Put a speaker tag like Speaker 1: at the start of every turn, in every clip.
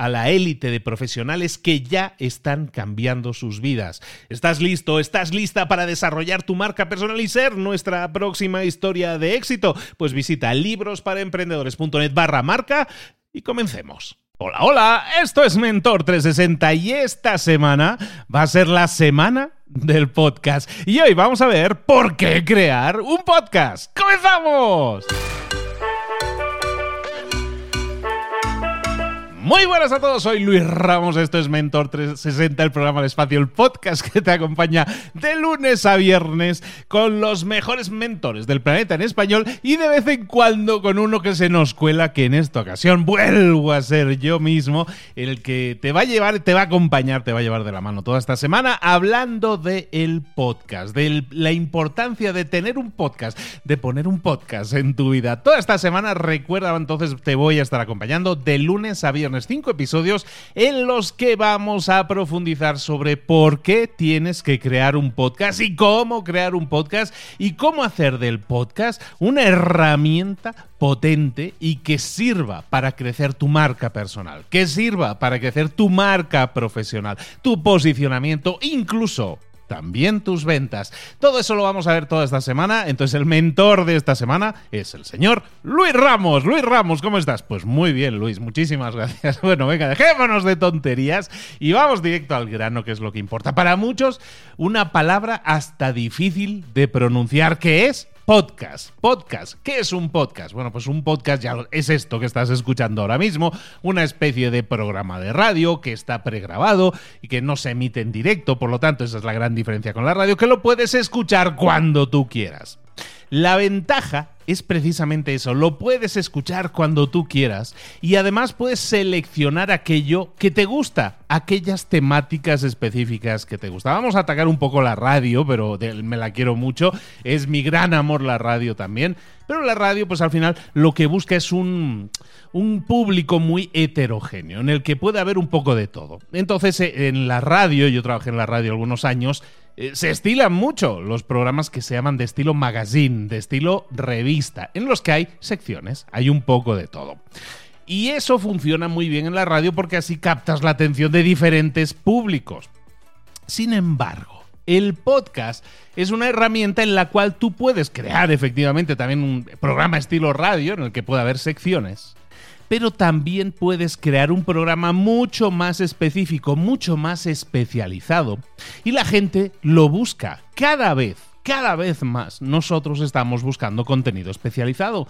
Speaker 1: a la élite de profesionales que ya están cambiando sus vidas. ¿Estás listo? ¿Estás lista para desarrollar tu marca personal y ser nuestra próxima historia de éxito? Pues visita librosparaemprendedores.net barra marca y comencemos. Hola, hola, esto es Mentor 360 y esta semana va a ser la semana del podcast. Y hoy vamos a ver por qué crear un podcast. ¡Comenzamos! Muy buenas a todos, soy Luis Ramos, esto es Mentor 360, el programa de espacio, el podcast que te acompaña de lunes a viernes con los mejores mentores del planeta en español y de vez en cuando con uno que se nos cuela, que en esta ocasión vuelvo a ser yo mismo, el que te va a llevar, te va a acompañar, te va a llevar de la mano toda esta semana hablando del el podcast, de la importancia de tener un podcast, de poner un podcast en tu vida. Toda esta semana, recuerda entonces, te voy a estar acompañando de lunes a viernes cinco episodios en los que vamos a profundizar sobre por qué tienes que crear un podcast y cómo crear un podcast y cómo hacer del podcast una herramienta potente y que sirva para crecer tu marca personal, que sirva para crecer tu marca profesional, tu posicionamiento, incluso también tus ventas. Todo eso lo vamos a ver toda esta semana. Entonces el mentor de esta semana es el señor Luis Ramos. Luis Ramos, ¿cómo estás? Pues muy bien, Luis. Muchísimas gracias. Bueno, venga, dejémonos de tonterías y vamos directo al grano, que es lo que importa. Para muchos, una palabra hasta difícil de pronunciar, que es Podcast. Podcast. ¿Qué es un podcast? Bueno, pues un podcast ya es esto que estás escuchando ahora mismo, una especie de programa de radio que está pregrabado y que no se emite en directo, por lo tanto esa es la gran diferencia con la radio, que lo puedes escuchar cuando tú quieras. La ventaja es precisamente eso, lo puedes escuchar cuando tú quieras y además puedes seleccionar aquello que te gusta, aquellas temáticas específicas que te gustan. Vamos a atacar un poco la radio, pero me la quiero mucho, es mi gran amor la radio también, pero la radio pues al final lo que busca es un, un público muy heterogéneo, en el que puede haber un poco de todo. Entonces eh, en la radio, yo trabajé en la radio algunos años, eh, se estilan mucho los programas que se llaman de estilo magazine, de estilo revista, en los que hay secciones, hay un poco de todo. Y eso funciona muy bien en la radio porque así captas la atención de diferentes públicos. Sin embargo, el podcast es una herramienta en la cual tú puedes crear efectivamente también un programa estilo radio en el que pueda haber secciones pero también puedes crear un programa mucho más específico, mucho más especializado. Y la gente lo busca cada vez cada vez más nosotros estamos buscando contenido especializado.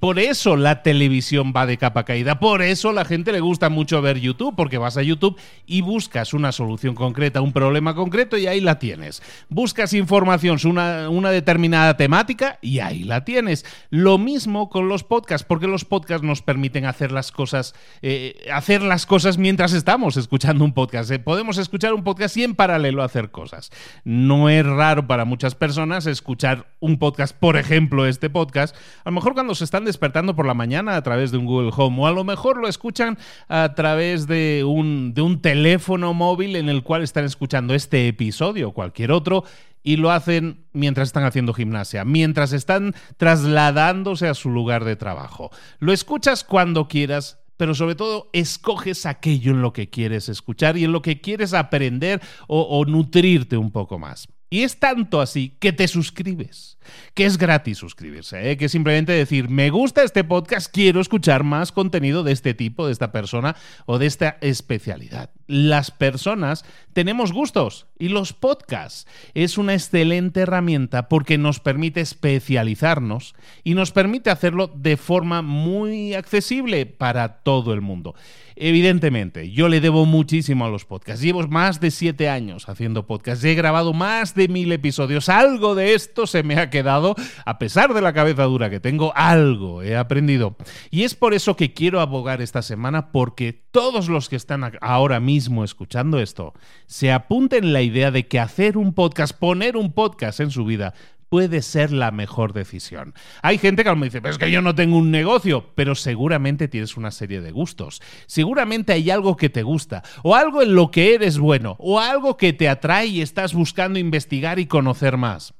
Speaker 1: Por eso la televisión va de capa caída. Por eso la gente le gusta mucho ver YouTube, porque vas a YouTube y buscas una solución concreta, un problema concreto y ahí la tienes. Buscas información sobre una, determinada temática y ahí la tienes. Lo mismo con los podcasts, porque los podcasts nos permiten hacer las cosas, eh, hacer las cosas mientras estamos escuchando un podcast. Eh, podemos escuchar un podcast y en paralelo hacer cosas. No es raro para muchas personas personas escuchar un podcast, por ejemplo, este podcast, a lo mejor cuando se están despertando por la mañana a través de un Google Home, o a lo mejor lo escuchan a través de un, de un teléfono móvil en el cual están escuchando este episodio o cualquier otro, y lo hacen mientras están haciendo gimnasia, mientras están trasladándose a su lugar de trabajo. Lo escuchas cuando quieras, pero sobre todo escoges aquello en lo que quieres escuchar y en lo que quieres aprender o, nutrirte un poco más. Y es tanto así que te suscribes, que es gratis suscribirse, ¿eh? que simplemente decir, me gusta este podcast, quiero escuchar más contenido de este tipo, de esta persona o de esta especialidad. Las personas tenemos gustos y los podcasts es una excelente herramienta porque nos permite especializarnos y nos permite hacerlo de forma muy accesible para todo el mundo. Evidentemente, yo le debo muchísimo a los podcasts. Llevo más de siete años haciendo podcasts. He grabado más de mil episodios. Algo de esto se me ha quedado, a pesar de la cabeza dura que tengo, algo he aprendido. Y es por eso que quiero abogar esta semana, porque todos los que están ahora mismo escuchando esto, se apunten la idea de que hacer un podcast, poner un podcast en su vida, puede ser la mejor decisión. Hay gente que me dice, pero es que yo no tengo un negocio, pero seguramente tienes una serie de gustos. Seguramente hay algo que te gusta, o algo en lo que eres bueno, o algo que te atrae y estás buscando investigar y conocer más.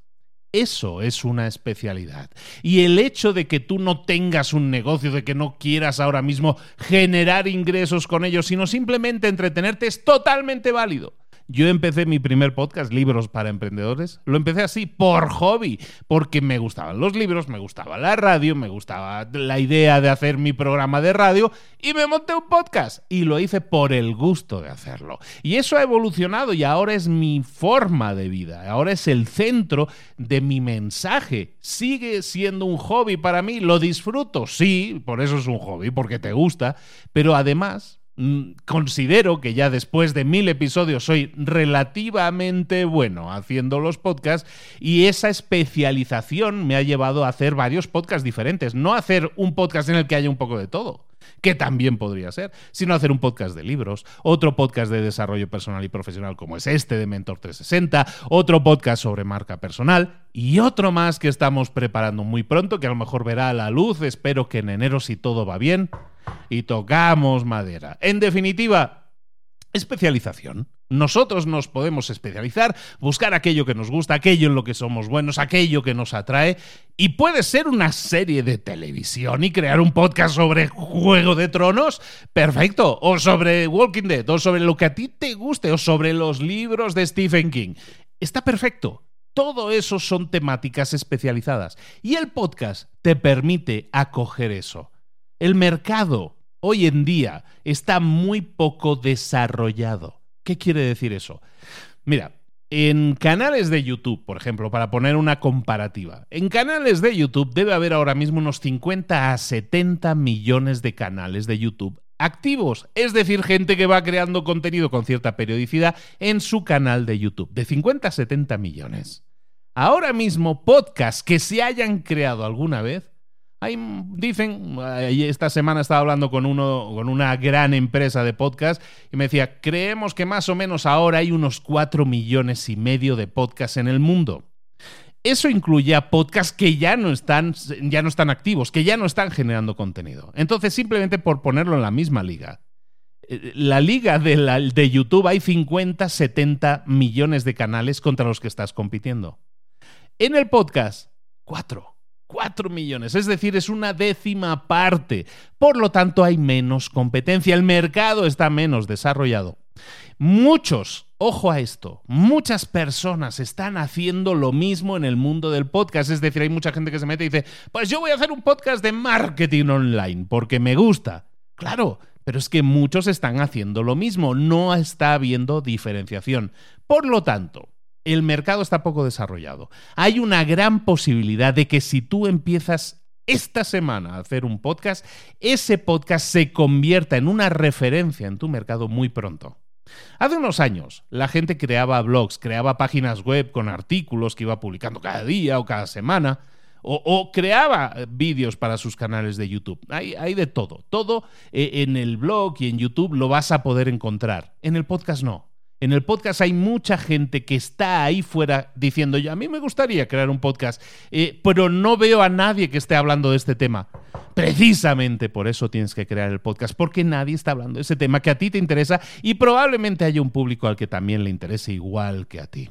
Speaker 1: Eso es una especialidad. Y el hecho de que tú no tengas un negocio, de que no quieras ahora mismo generar ingresos con ellos, sino simplemente entretenerte, es totalmente válido. Yo empecé mi primer podcast, Libros para Emprendedores. Lo empecé así, por hobby, porque me gustaban los libros, me gustaba la radio, me gustaba la idea de hacer mi programa de radio y me monté un podcast. Y lo hice por el gusto de hacerlo. Y eso ha evolucionado y ahora es mi forma de vida, ahora es el centro de mi mensaje. Sigue siendo un hobby para mí, lo disfruto, sí, por eso es un hobby, porque te gusta, pero además considero que ya después de mil episodios soy relativamente bueno haciendo los podcasts y esa especialización me ha llevado a hacer varios podcasts diferentes, no hacer un podcast en el que haya un poco de todo que también podría ser, sino hacer un podcast de libros, otro podcast de desarrollo personal y profesional como es este de Mentor 360, otro podcast sobre marca personal y otro más que estamos preparando muy pronto, que a lo mejor verá a la luz, espero que en enero si todo va bien y tocamos madera. En definitiva, especialización. Nosotros nos podemos especializar, buscar aquello que nos gusta, aquello en lo que somos buenos, aquello que nos atrae, y puede ser una serie de televisión y crear un podcast sobre Juego de Tronos, perfecto, o sobre Walking Dead, o sobre lo que a ti te guste, o sobre los libros de Stephen King. Está perfecto. Todo eso son temáticas especializadas. Y el podcast te permite acoger eso. El mercado hoy en día está muy poco desarrollado. ¿Qué quiere decir eso? Mira, en canales de YouTube, por ejemplo, para poner una comparativa, en canales de YouTube debe haber ahora mismo unos 50 a 70 millones de canales de YouTube activos, es decir, gente que va creando contenido con cierta periodicidad en su canal de YouTube, de 50 a 70 millones. Ahora mismo, podcasts que se hayan creado alguna vez hay, dicen, esta semana estaba hablando con, uno, con una gran empresa de podcast y me decía, creemos que más o menos ahora hay unos 4 millones y medio de podcasts en el mundo. Eso incluye a podcasts que ya no están, ya no están activos, que ya no están generando contenido. Entonces, simplemente por ponerlo en la misma liga, eh, la liga de, de YouTube hay 50, 70 millones de canales contra los que estás compitiendo. En el podcast, 4. 4 millones, es decir, es una décima parte. Por lo tanto, hay menos competencia, el mercado está menos desarrollado. Muchos, ojo a esto, muchas personas están haciendo lo mismo en el mundo del podcast, es decir, hay mucha gente que se mete y dice, pues yo voy a hacer un podcast de marketing online porque me gusta. Claro, pero es que muchos están haciendo lo mismo, no está habiendo diferenciación. Por lo tanto, el mercado está poco desarrollado. Hay una gran posibilidad de que si tú empiezas esta semana a hacer un podcast, ese podcast se convierta en una referencia en tu mercado muy pronto. Hace unos años, la gente creaba blogs, creaba páginas web con artículos que iba publicando cada día o cada semana, o, creaba vídeos para sus canales de YouTube. Hay, de todo. Todo eh, en el blog y en YouTube lo vas a poder encontrar. En el podcast no. En el podcast hay mucha gente que está ahí fuera diciendo, a mí me gustaría crear un podcast, eh, pero no veo a nadie que esté hablando de este tema. Precisamente por eso tienes que crear el podcast, porque nadie está hablando de ese tema que a ti te interesa y probablemente haya un público al que también le interese igual que a ti.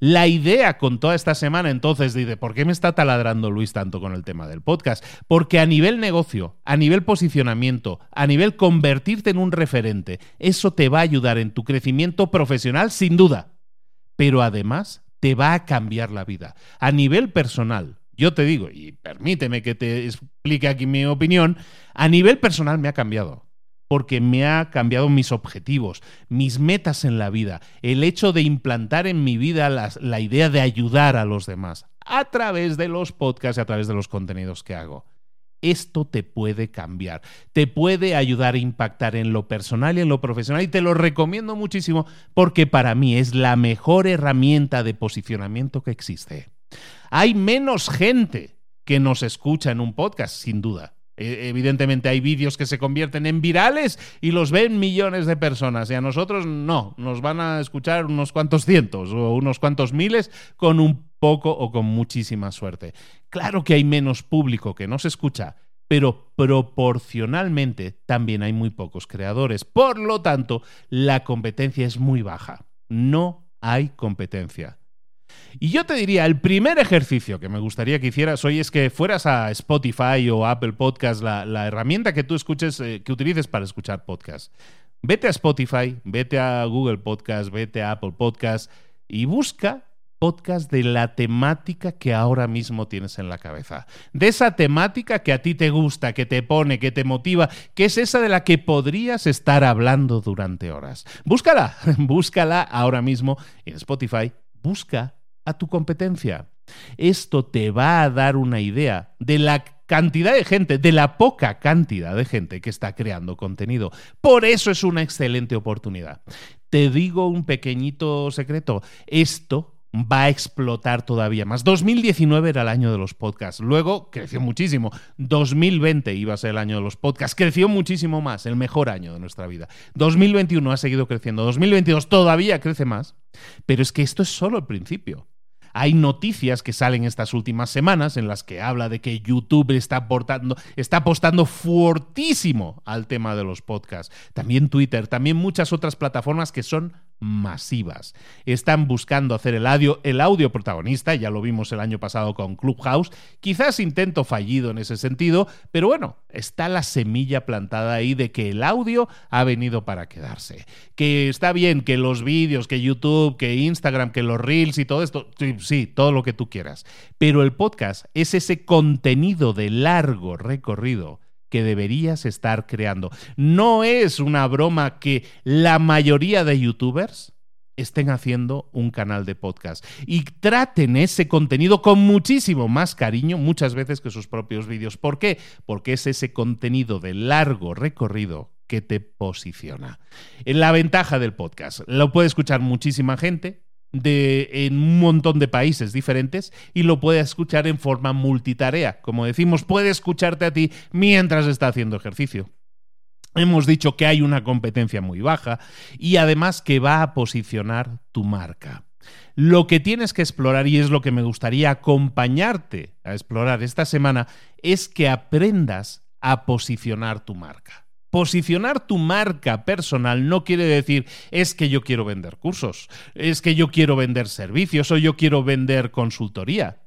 Speaker 1: La idea con toda esta semana entonces dice, ¿por qué me está taladrando Luis tanto con el tema del podcast? Porque a nivel negocio, a nivel posicionamiento, a nivel convertirte en un referente, eso te va a ayudar en tu crecimiento profesional sin duda, pero además te va a cambiar la vida. A nivel personal, yo te digo, y permíteme que te explique aquí mi opinión, a nivel personal me ha cambiado porque me ha cambiado mis objetivos, mis metas en la vida, el hecho de implantar en mi vida la, idea de ayudar a los demás a través de los podcasts y a través de los contenidos que hago. Esto te puede cambiar, te puede ayudar a impactar en lo personal y en lo profesional y te lo recomiendo muchísimo porque para mí es la mejor herramienta de posicionamiento que existe. Hay menos gente que nos escucha en un podcast, sin duda e, evidentemente hay vídeos que se convierten en virales y los ven millones de personas y a nosotros no, nos van a escuchar unos cuantos cientos o unos cuantos miles con un poco o con muchísima suerte. Claro que hay menos público que nos escucha, pero proporcionalmente también hay muy pocos creadores. Por lo tanto, la competencia es muy baja. No hay competencia. Y yo te diría, el primer ejercicio que me gustaría que hicieras hoy es que fueras a Spotify o Apple Podcast, la, herramienta que tú escuches, eh, que utilices para escuchar podcast. Vete a Spotify, vete a Google Podcast, vete a Apple Podcast y busca podcast de la temática que ahora mismo tienes en la cabeza. De esa temática que a ti te gusta, que te pone, que te motiva, que es esa de la que podrías estar hablando durante horas. Búscala, búscala ahora mismo en Spotify. Busca a tu competencia. Esto te va a dar una idea de la cantidad de gente, de la poca cantidad de gente que está creando contenido. Por eso es una excelente oportunidad. Te digo un pequeñito secreto. Esto va a explotar todavía más. 2019 era el año de los podcasts, luego creció muchísimo. 2020 iba a ser el año de los podcasts, creció muchísimo más, el mejor año de nuestra vida. 2021 ha seguido creciendo, 2022 todavía crece más, pero es que esto es solo el principio. Hay noticias que salen estas últimas semanas en las que habla de que YouTube está, apostando fuertísimo al tema de los podcasts. También Twitter, también muchas otras plataformas que son masivas. Están buscando hacer el audio, el audio protagonista, ya lo vimos el año pasado con Clubhouse, quizás intento fallido en ese sentido, pero bueno, está la semilla plantada ahí de que el audio ha venido para quedarse. Que está bien que los vídeos, que YouTube, que Instagram, que los reels y todo esto, sí, todo lo que tú quieras, pero el podcast es ese contenido de largo recorrido que deberías estar creando. No es una broma que la mayoría de youtubers estén haciendo un canal de podcast y traten ese contenido con muchísimo más cariño muchas veces que sus propios vídeos. ¿Por qué? Porque es ese contenido de largo recorrido que te posiciona. La ventaja del podcast, lo puede escuchar muchísima gente, de, en un montón de países diferentes y lo puede escuchar en forma multitarea. Como decimos, puede escucharte a ti mientras está haciendo ejercicio. Hemos dicho que hay una competencia muy baja y además que va a posicionar tu marca. Lo que tienes que explorar, y es lo que me gustaría acompañarte a explorar esta semana, es que aprendas a posicionar tu marca. Posicionar tu marca personal no quiere decir es que yo quiero vender cursos, es que yo quiero vender servicios o yo quiero vender consultoría.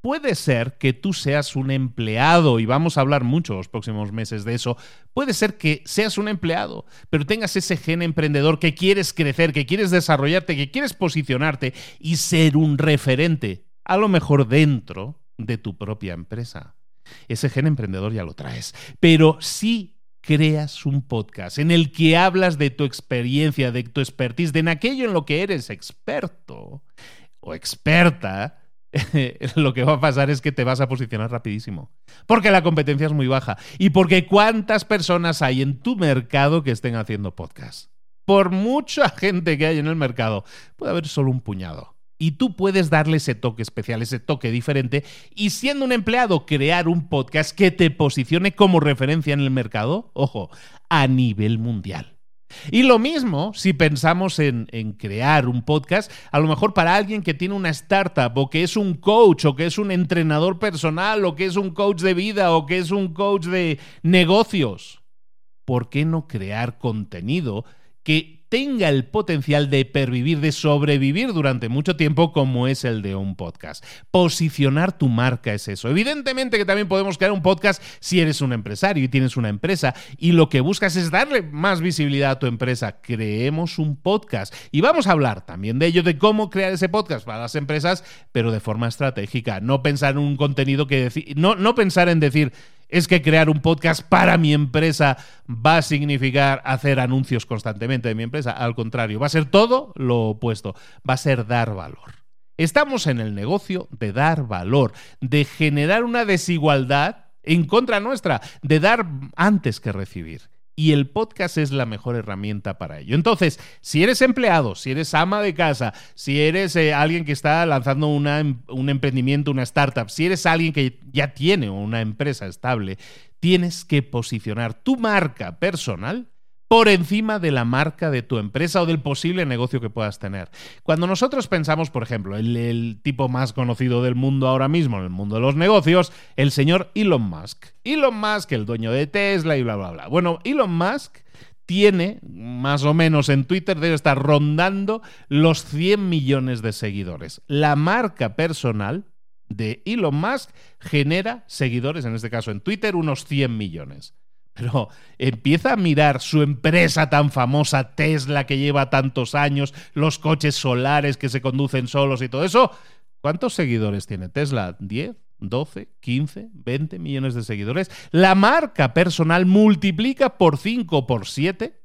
Speaker 1: Puede ser que tú seas un empleado, y vamos a hablar mucho los próximos meses de eso, puede ser que seas un empleado, pero tengas ese gen emprendedor que quieres crecer, que quieres desarrollarte, que quieres posicionarte y ser un referente, a lo mejor dentro de tu propia empresa. Ese gen emprendedor ya lo traes, pero sí creas un podcast en el que hablas de tu experiencia, de tu expertise, de en aquello en lo que eres experto o experta, lo que va a pasar es que te vas a posicionar rapidísimo. Porque la competencia es muy baja. Y porque cuántas personas hay en tu mercado que estén haciendo podcast. Por mucha gente que hay en el mercado, puede haber solo un puñado y tú puedes darle ese toque especial, ese toque diferente y siendo un empleado crear un podcast que te posicione como referencia en el mercado, ojo, a nivel mundial. Y lo mismo si pensamos en, crear un podcast, a lo mejor para alguien que tiene una startup o que es un coach o que es un entrenador personal o que es un coach de vida o que es un coach de negocios. ¿Por qué no crear contenido que tenga el potencial de pervivir, de sobrevivir durante mucho tiempo como es el de un podcast. Posicionar tu marca es eso. Evidentemente que también podemos crear un podcast si eres un empresario y tienes una empresa y lo que buscas es darle más visibilidad a tu empresa. Creemos un podcast y vamos a hablar también de ello, de cómo crear ese podcast para las empresas, pero de forma estratégica. No pensar en un contenido que decir, no, no pensar en decir es que crear un podcast para mi empresa va a significar hacer anuncios constantemente de mi empresa. Al contrario, va a ser todo lo opuesto. Va a ser dar valor. Estamos en el negocio de dar valor, de generar una desigualdad en contra nuestra, de dar antes que recibir y el podcast es la mejor herramienta para ello. Entonces, si eres empleado, si eres ama de casa, si eres eh, alguien que está lanzando em, un emprendimiento, una startup, si eres alguien que ya tiene una empresa estable, tienes que posicionar tu marca personal por encima de la marca de tu empresa o del posible negocio que puedas tener. Cuando nosotros pensamos, por ejemplo, el, el tipo más conocido del mundo ahora mismo, en el mundo de los negocios, el señor Elon Musk. Elon Musk, el dueño de Tesla y bla, bla, bla. Bueno, Elon Musk tiene, más o menos en Twitter, debe estar rondando los 100 millones de seguidores. La marca personal de Elon Musk genera seguidores, en este caso en Twitter, unos 100 millones. Pero empieza a mirar su empresa tan famosa, Tesla, que lleva tantos años, los coches solares que se conducen solos y todo eso. ¿Cuántos seguidores tiene Tesla? ¿10? 12, 15, 20 millones de seguidores. La marca personal multiplica por 5 o por 7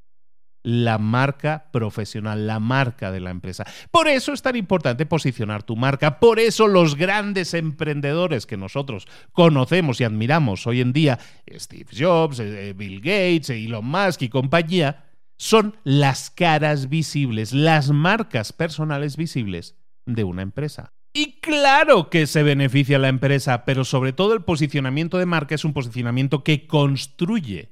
Speaker 1: la marca profesional, la marca de la empresa. Por eso es tan importante posicionar tu marca, por eso los grandes emprendedores que nosotros conocemos y admiramos hoy en día, Steve Jobs, eh, Bill Gates, Elon Musk y compañía, son las caras visibles, las marcas personales visibles de una empresa. Y claro que se beneficia la empresa, pero sobre todo el posicionamiento de marca es un posicionamiento que construye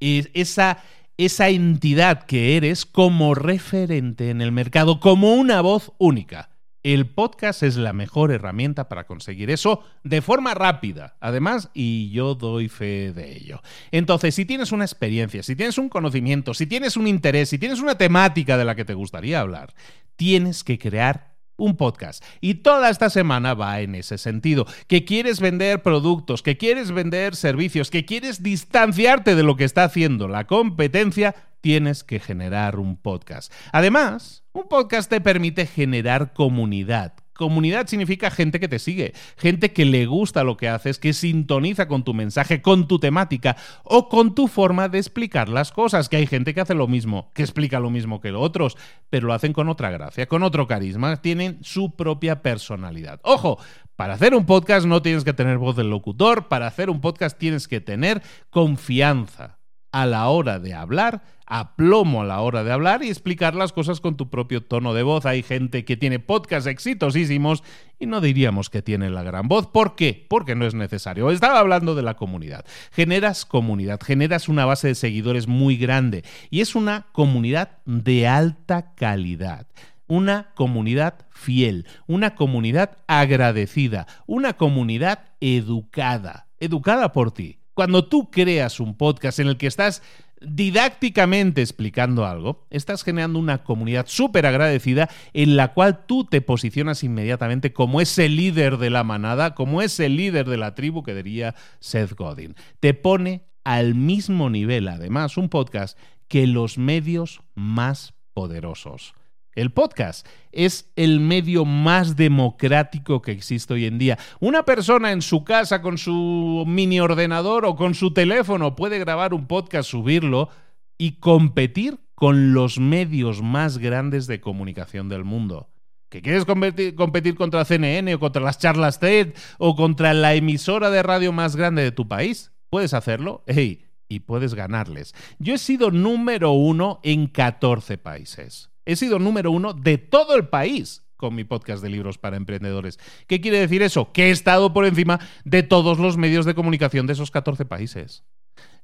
Speaker 1: esa esa entidad que eres como referente en el mercado, como una voz única. El podcast es la mejor herramienta para conseguir eso de forma rápida, además, y yo doy fe de ello. Entonces, si tienes una experiencia, si tienes un conocimiento, si tienes un interés, si tienes una temática de la que te gustaría hablar, tienes que crear un podcast. Y toda esta semana va en ese sentido. Que quieres vender productos, que quieres vender servicios, que quieres distanciarte de lo que está haciendo la competencia, tienes que generar un podcast. Además, un podcast te permite generar comunidad, Comunidad significa gente que te sigue, gente que le gusta lo que haces, que sintoniza con tu mensaje, con tu temática o con tu forma de explicar las cosas. Que hay gente que hace lo mismo, que explica lo mismo que los otros, pero lo hacen con otra gracia, con otro carisma, tienen su propia personalidad. Ojo, para hacer un podcast no tienes que tener voz del locutor, para hacer un podcast tienes que tener confianza a la hora de hablar, aplomo a la hora de hablar y explicar las cosas con tu propio tono de voz. Hay gente que tiene podcasts exitosísimos y no diríamos que tiene la gran voz. ¿Por qué? Porque no es necesario. Estaba hablando de la comunidad. Generas comunidad, generas una base de seguidores muy grande y es una comunidad de alta calidad una comunidad fiel, una comunidad agradecida, una comunidad educada, educada por ti. Cuando tú creas un podcast en el que estás didácticamente explicando algo, estás generando una comunidad súper agradecida en la cual tú te posicionas inmediatamente como ese líder de la manada, como ese líder de la tribu que diría Seth Godin. Te pone al mismo nivel, además, un podcast que los medios más poderosos. El podcast es el medio más democrático que existe hoy en día. Una persona en su casa con su mini ordenador o con su teléfono puede grabar un podcast, subirlo y competir con los medios más grandes de comunicación del mundo. ¿Que quieres competir, contra CNN o contra las charlas TED o contra la emisora de radio más grande de tu país? Puedes hacerlo. Hey, y puedes ganarles. Yo he sido número uno en 14 países he sido número uno de todo el país con mi podcast de libros para emprendedores. ¿Qué quiere decir eso? Que he estado por encima de todos los medios de comunicación de esos 14 países.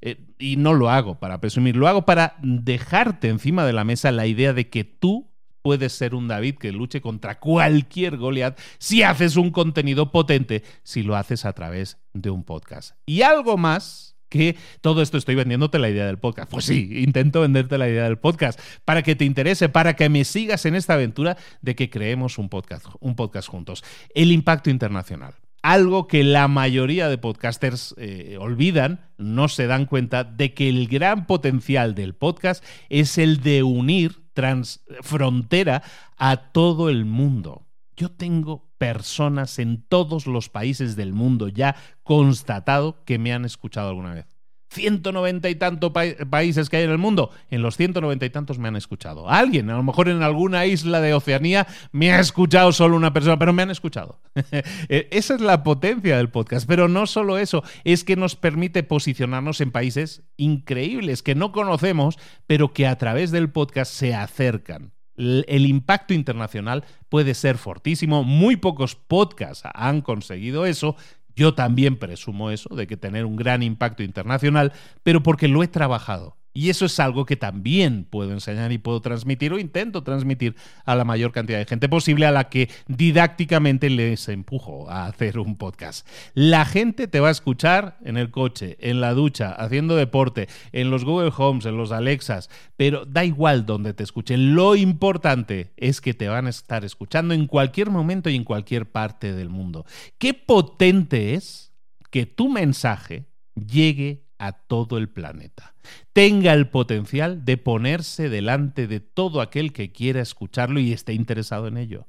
Speaker 1: Eh, y no lo hago para presumir, lo hago para dejarte encima de la mesa la idea de que tú puedes ser un David que luche contra cualquier Goliath si haces un contenido potente, si lo haces a través de un podcast. Y algo más que todo esto estoy vendiéndote la idea del podcast. Pues sí, intento venderte la idea del podcast para que te interese, para que me sigas en esta aventura de que creemos un podcast, un podcast juntos. El impacto internacional. Algo que la mayoría de podcasters eh, olvidan, no se dan cuenta de que el gran potencial del podcast es el de unir transfrontera a todo el mundo. Yo tengo personas en todos los países del mundo ya constatado que me han escuchado alguna vez. 190 y tantos países que hay en el mundo, en los 190 y tantos me han escuchado. Alguien, a lo mejor en alguna isla de Oceanía, me ha escuchado solo una persona, pero me han escuchado. E, esa es la potencia del podcast. Pero no solo eso, es que nos permite posicionarnos en países increíbles que no conocemos, pero que a través del podcast se acercan el impacto internacional puede ser fortísimo. Muy pocos podcasts han conseguido eso. Yo también presumo eso, de que tener un gran impacto internacional, pero porque lo he trabajado. Y eso es algo que también puedo enseñar y puedo transmitir o intento transmitir a la mayor cantidad de gente posible a la que didácticamente les empujo a hacer un podcast. La gente te va a escuchar en el coche, en la ducha, haciendo deporte, en los Google Homes, en los Alexas, pero da igual donde te escuchen. Lo importante es que te van a estar escuchando en cualquier momento y en cualquier parte del mundo. Qué potente es que tu mensaje llegue a todo el planeta. Tenga el potencial de ponerse delante de todo aquel que quiera escucharlo y esté interesado en ello.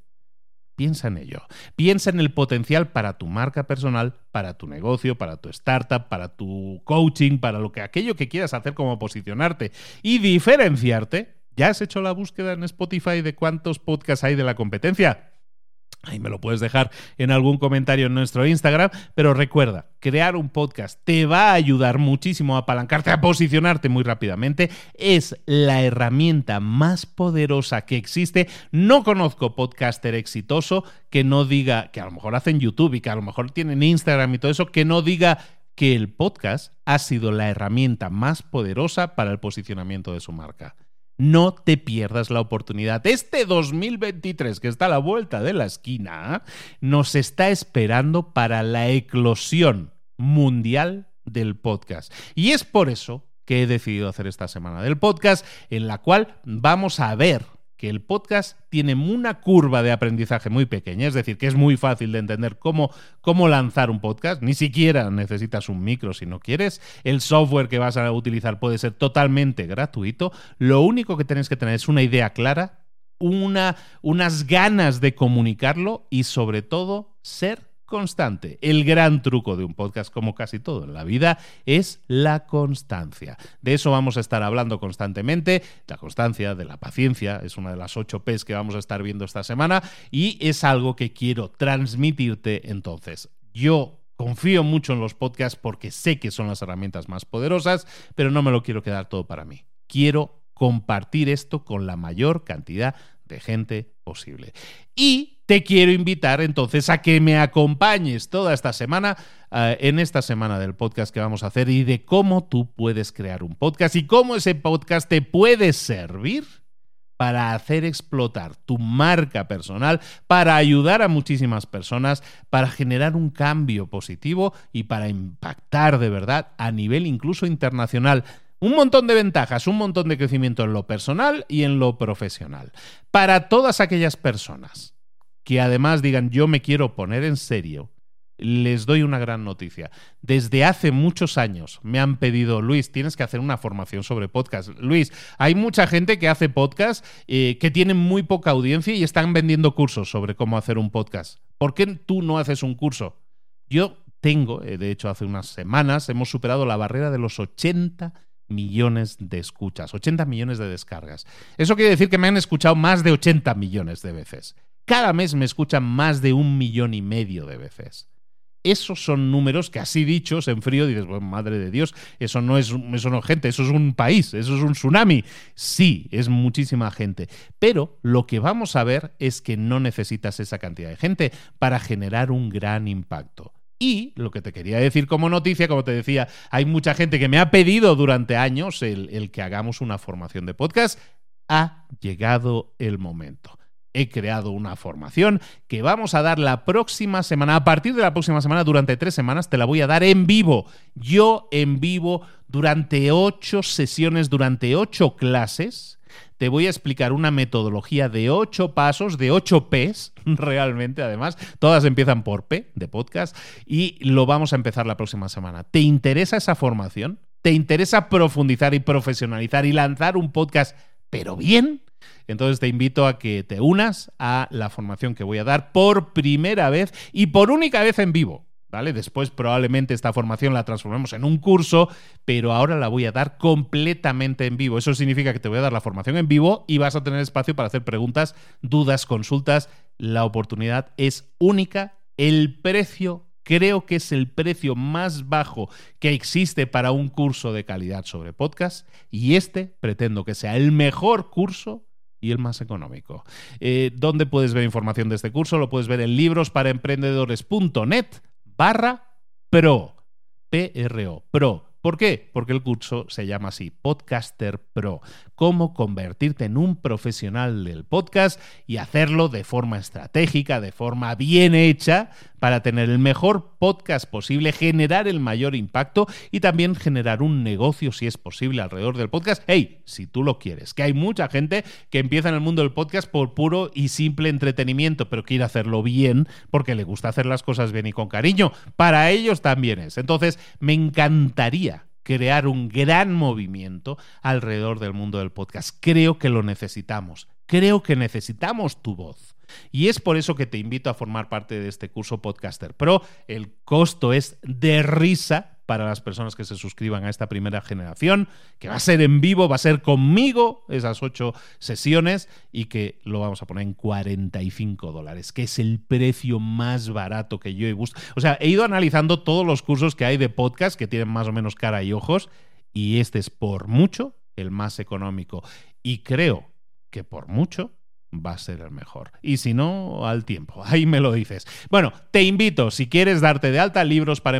Speaker 1: Piensa en ello. Piensa en el potencial para tu marca personal, para tu negocio, para tu startup, para tu coaching, para lo que aquello que quieras hacer como posicionarte y diferenciarte. ¿Ya has hecho la búsqueda en Spotify de cuántos podcasts hay de la competencia? Ahí me lo puedes dejar en algún comentario en nuestro Instagram, pero recuerda, crear un podcast te va a ayudar muchísimo a apalancarte, a posicionarte muy rápidamente. Es la herramienta más poderosa que existe. No conozco podcaster exitoso que no diga, que a lo mejor hacen YouTube y que a lo mejor tienen Instagram y todo eso, que no diga que el podcast ha sido la herramienta más poderosa para el posicionamiento de su marca. No te pierdas la oportunidad. Este 2023, que está a la vuelta de la esquina, nos está esperando para la eclosión mundial del podcast. Y es por eso que he decidido hacer esta semana del podcast, en la cual vamos a ver que el podcast tiene una curva de aprendizaje muy pequeña, es decir, que es muy fácil de entender cómo, cómo lanzar un podcast, ni siquiera necesitas un micro si no quieres, el software que vas a utilizar puede ser totalmente gratuito, lo único que tienes que tener es una idea clara, una, unas ganas de comunicarlo y sobre todo ser constante. El gran truco de un podcast, como casi todo en la vida, es la constancia. De eso vamos a estar hablando constantemente. La constancia, de la paciencia, es una de las ocho P's que vamos a estar viendo esta semana y es algo que quiero transmitirte entonces. Yo confío mucho en los podcasts porque sé que son las herramientas más poderosas, pero no me lo quiero quedar todo para mí. Quiero compartir esto con la mayor cantidad de gente posible. Y te quiero invitar entonces a que me acompañes toda esta semana eh, en esta semana del podcast que vamos a hacer y de cómo tú puedes crear un podcast y cómo ese podcast te puede servir para hacer explotar tu marca personal, para ayudar a muchísimas personas, para generar un cambio positivo y para impactar de verdad a nivel incluso internacional. Un montón de ventajas, un montón de crecimiento en lo personal y en lo profesional. Para todas aquellas personas que además digan yo me quiero poner en serio, les doy una gran noticia. Desde hace muchos años me han pedido, Luis, tienes que hacer una formación sobre podcast. Luis, hay mucha gente que hace podcast eh, que tienen muy poca audiencia y están vendiendo cursos sobre cómo hacer un podcast. ¿Por qué tú no haces un curso? Yo tengo, eh, de hecho hace unas semanas hemos superado la barrera de los 80 millones de escuchas, 80 millones de descargas. Eso quiere decir que me han escuchado más de 80 millones de veces. Cada mes me escuchan más de un millón y medio de veces. Esos son números que así dichos en frío dices, bueno, madre de Dios, eso no es eso no gente, eso es un país, eso es un tsunami. Sí, es muchísima gente, pero lo que vamos a ver es que no necesitas esa cantidad de gente para generar un gran impacto. Y lo que te quería decir como noticia, como te decía, hay mucha gente que me ha pedido durante años el, el que hagamos una formación de podcast. Ha llegado el momento he creado una formación que vamos a dar la próxima semana. A partir de la próxima semana, durante tres semanas, te la voy a dar en vivo. Yo en vivo, durante ocho sesiones, durante ocho clases. Te voy a explicar una metodología de ocho pasos, de ocho Ps, realmente además. Todas empiezan por P, de podcast, y lo vamos a empezar la próxima semana. ¿Te interesa esa formación? ¿Te interesa profundizar y profesionalizar y lanzar un podcast, pero bien? Entonces te invito a que te unas a la formación que voy a dar por primera vez y por única vez en vivo. ¿Vale? Después probablemente esta formación la transformemos en un curso, pero ahora la voy a dar completamente en vivo. Eso significa que te voy a dar la formación en vivo y vas a tener espacio para hacer preguntas, dudas, consultas. La oportunidad es única. El precio creo que es el precio más bajo que existe para un curso de calidad sobre podcast y este pretendo que sea el mejor curso y el más económico. Eh, ¿Dónde puedes ver información de este curso? Lo puedes ver en librosparaemprendedores.net barra pro. P-R-O, pro. ¿Por qué? Porque el curso se llama así, Podcaster Pro. Cómo convertirte en un profesional del podcast y hacerlo de forma estratégica, de forma bien hecha, para tener el mejor podcast posible, generar el mayor impacto y también generar un negocio, si es posible, alrededor del podcast. Hey, si tú lo quieres, que hay mucha gente que empieza en el mundo del podcast por puro y simple entretenimiento, pero quiere hacerlo bien porque le gusta hacer las cosas bien y con cariño. Para ellos también es. Entonces, me encantaría crear un gran movimiento alrededor del mundo del podcast. Creo que lo necesitamos. Creo que necesitamos tu voz. Y es por eso que te invito a formar parte de este curso Podcaster Pro. El costo es de risa para las personas que se suscriban a esta primera generación, que va a ser en vivo, va a ser conmigo esas ocho sesiones y que lo vamos a poner en 45 dólares, que es el precio más barato que yo he visto. O sea, he ido analizando todos los cursos que hay de podcast que tienen más o menos cara y ojos y este es por mucho el más económico. Y creo que por mucho va a ser el mejor. Y si no, al tiempo. Ahí me lo dices. Bueno, te invito, si quieres darte de alta, libros para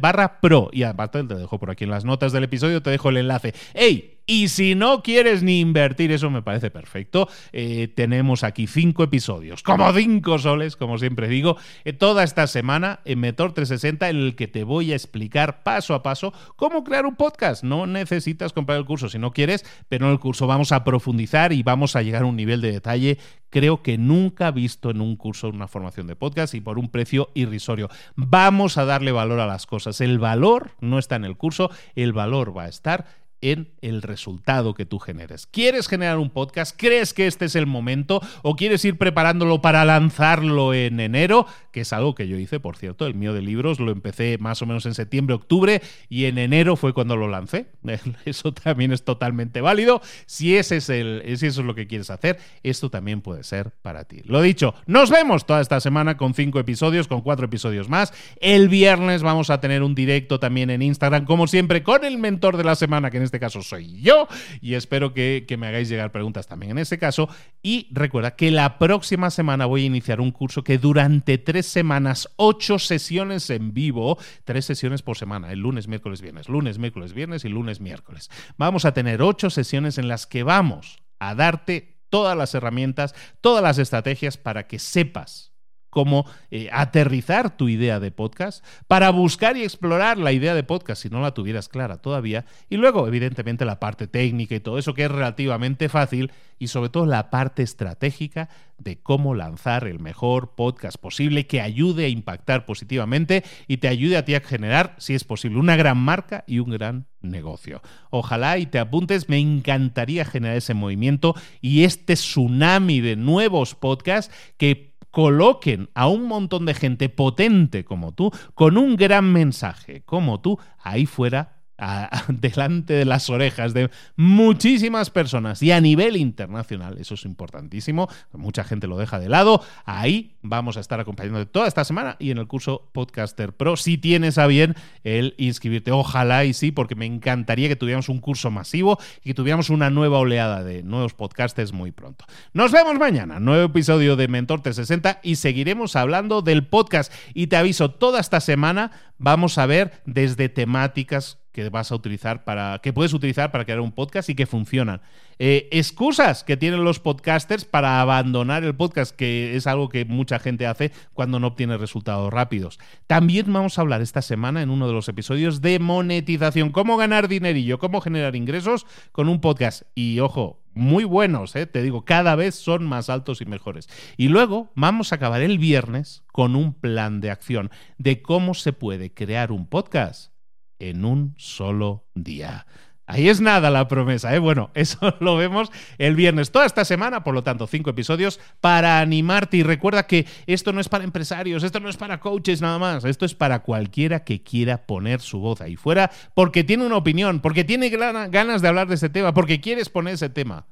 Speaker 1: barra pro. Y aparte te dejo por aquí en las notas del episodio, te dejo el enlace. ¡Ey! Y si no quieres ni invertir, eso me parece perfecto. Eh, tenemos aquí cinco episodios, como cinco soles, como siempre digo, eh, toda esta semana en Metor 360, en el que te voy a explicar paso a paso cómo crear un podcast. No necesitas comprar el curso si no quieres, pero en el curso vamos a profundizar y vamos a llegar a un nivel de detalle creo que nunca visto en un curso una formación de podcast y por un precio irrisorio. Vamos a darle valor a las cosas. El valor no está en el curso, el valor va a estar en el resultado que tú generes. ¿Quieres generar un podcast? ¿Crees que este es el momento? ¿O quieres ir preparándolo para lanzarlo en enero? Que es algo que yo hice, por cierto, el mío de libros lo empecé más o menos en septiembre, octubre y en enero fue cuando lo lancé. Eso también es totalmente válido. Si ese es el, si eso es lo que quieres hacer, esto también puede ser para ti. Lo dicho, nos vemos toda esta semana con cinco episodios, con cuatro episodios más. El viernes vamos a tener un directo también en Instagram, como siempre, con el mentor de la semana, que en este este caso soy yo, y espero que, me hagáis llegar preguntas también en ese caso. Y recuerda que la próxima semana voy a iniciar un curso que durante tres semanas, ocho sesiones en vivo, tres sesiones por semana, el lunes, miércoles, viernes, lunes, miércoles, viernes y lunes, miércoles. Vamos a tener ocho sesiones en las que vamos a darte todas las herramientas, todas las estrategias para que sepas cómo eh, aterrizar tu idea de podcast, para buscar y explorar la idea de podcast si no la tuvieras clara todavía, y luego evidentemente la parte técnica y todo eso que es relativamente fácil, y sobre todo la parte estratégica de cómo lanzar el mejor podcast posible que ayude a impactar positivamente y te ayude a ti a generar, si es posible, una gran marca y un gran negocio. Ojalá y te apuntes, me encantaría generar ese movimiento y este tsunami de nuevos podcasts que coloquen a un montón de gente potente como tú, con un gran mensaje como tú, ahí fuera delante de las orejas de muchísimas personas y a nivel internacional, eso es importantísimo, mucha gente lo deja de lado, ahí vamos a estar acompañándote toda esta semana y en el curso Podcaster Pro, si tienes a bien el inscribirte, ojalá y sí, porque me encantaría que tuviéramos un curso masivo y que tuviéramos una nueva oleada de nuevos podcasters muy pronto. Nos vemos mañana, nuevo episodio de Mentor 360 y seguiremos hablando del podcast y te aviso, toda esta semana vamos a ver desde temáticas que vas a utilizar para que puedes utilizar para crear un podcast y que funcionan. Eh, excusas que tienen los podcasters para abandonar el podcast, que es algo que mucha gente hace cuando no obtiene resultados rápidos. También vamos a hablar esta semana en uno de los episodios de monetización, cómo ganar dinerillo, cómo generar ingresos con un podcast. Y ojo, muy buenos, eh, te digo, cada vez son más altos y mejores. Y luego vamos a acabar el viernes con un plan de acción de cómo se puede crear un podcast en un solo día. Ahí es nada la promesa, ¿eh? Bueno, eso lo vemos el viernes, toda esta semana, por lo tanto, cinco episodios para animarte. Y recuerda que esto no es para empresarios, esto no es para coaches nada más, esto es para cualquiera que quiera poner su voz ahí fuera porque tiene una opinión, porque tiene ganas de hablar de ese tema, porque quieres poner ese tema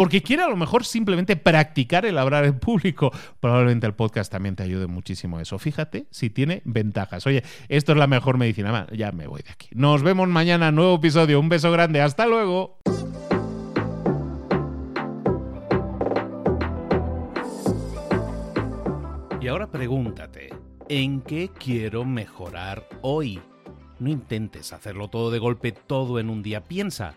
Speaker 1: porque quiere a lo mejor simplemente practicar el hablar en público. Probablemente el podcast también te ayude muchísimo eso. Fíjate si tiene ventajas. Oye, esto es la mejor medicina. Ya me voy de aquí. Nos vemos mañana, nuevo episodio. Un beso grande. Hasta luego. Y ahora pregúntate, ¿en qué quiero mejorar hoy? No intentes hacerlo todo de golpe, todo en un día. Piensa.